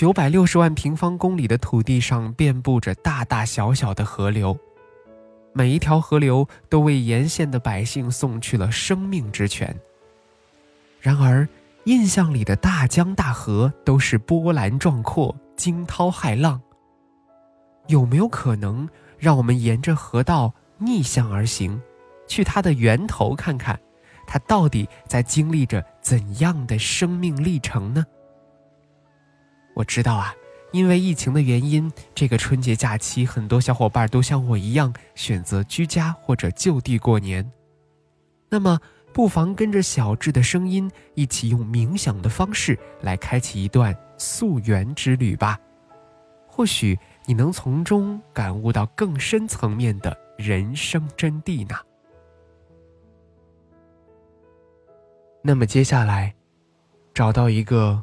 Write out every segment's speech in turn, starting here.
九百六十万平方公里的土地上遍布着大大小小的河流，每一条河流都为沿线的百姓送去了生命之泉。然而，印象里的大江大河都是波澜壮阔、惊涛骇浪。有没有可能让我们沿着河道逆向而行，去它的源头看看，它到底在经历着怎样的生命历程呢？我知道啊，因为疫情的原因，这个春节假期，很多小伙伴都像我一样选择居家或者就地过年。那么，不妨跟着小智的声音，一起用冥想的方式来开启一段溯源之旅吧。或许你能从中感悟到更深层面的人生真谛呢。那么接下来，找到一个。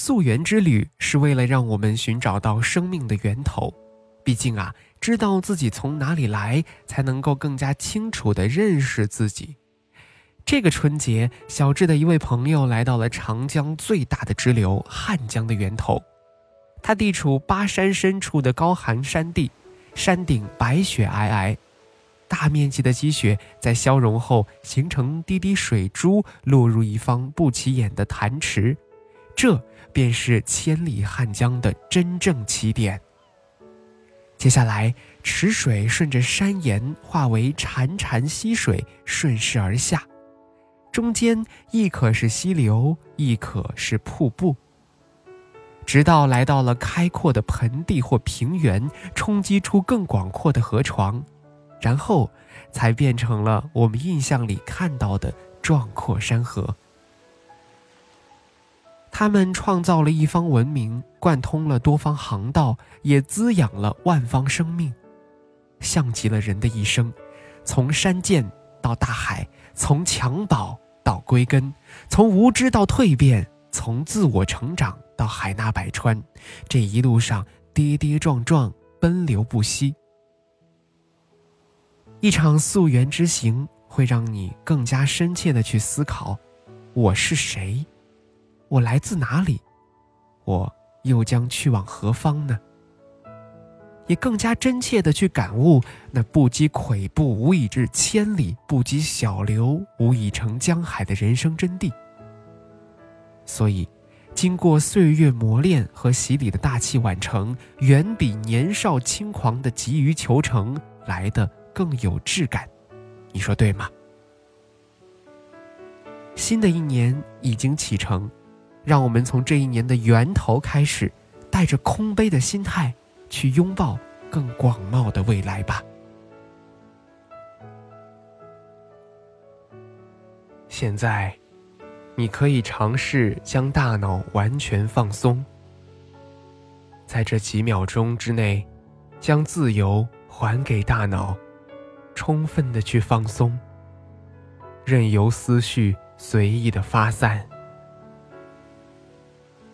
溯源之旅是为了让我们寻找到生命的源头。毕竟啊，知道自己从哪里来，才能够更加清楚的认识自己。这个春节，小智的一位朋友来到了长江最大的支流汉江的源头。它地处巴山深处的高寒山地，山顶白雪皑皑，大面积的积雪在消融后形成滴滴水珠，落入一方不起眼的潭池，这便是千里汉江的真正起点。接下来，池水顺着山岩化为潺潺溪水，顺势而下，中间亦可是溪流，亦可是瀑布。直到来到了开阔的盆地或平原，冲击出更广阔的河床，然后才变成了我们印象里看到的壮阔山河。他们创造了一方文明，贯通了多方航道，也滋养了万方生命，像极了人的一生，从山涧到大海，从襁褓到归根，从无知到蜕变，从自我成长。到海纳百川，这一路上跌跌撞撞，奔流不息。一场溯源之行会让你更加深切的去思考：我是谁？我来自哪里？我又将去往何方呢？也更加真切的去感悟那不积跬步无以至千里，不积小流无以成江海的人生真谛。所以。经过岁月磨练和洗礼的大器晚成，远比年少轻狂的急于求成来的更有质感，你说对吗？新的一年已经启程，让我们从这一年的源头开始，带着空杯的心态去拥抱更广袤的未来吧。现在。你可以尝试将大脑完全放松，在这几秒钟之内，将自由还给大脑，充分的去放松，任由思绪随意的发散，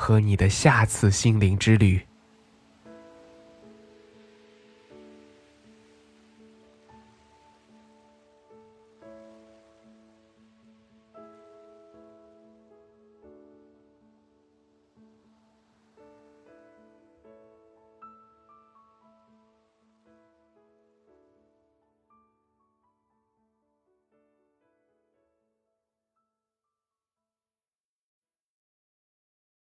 和你的下次心灵之旅。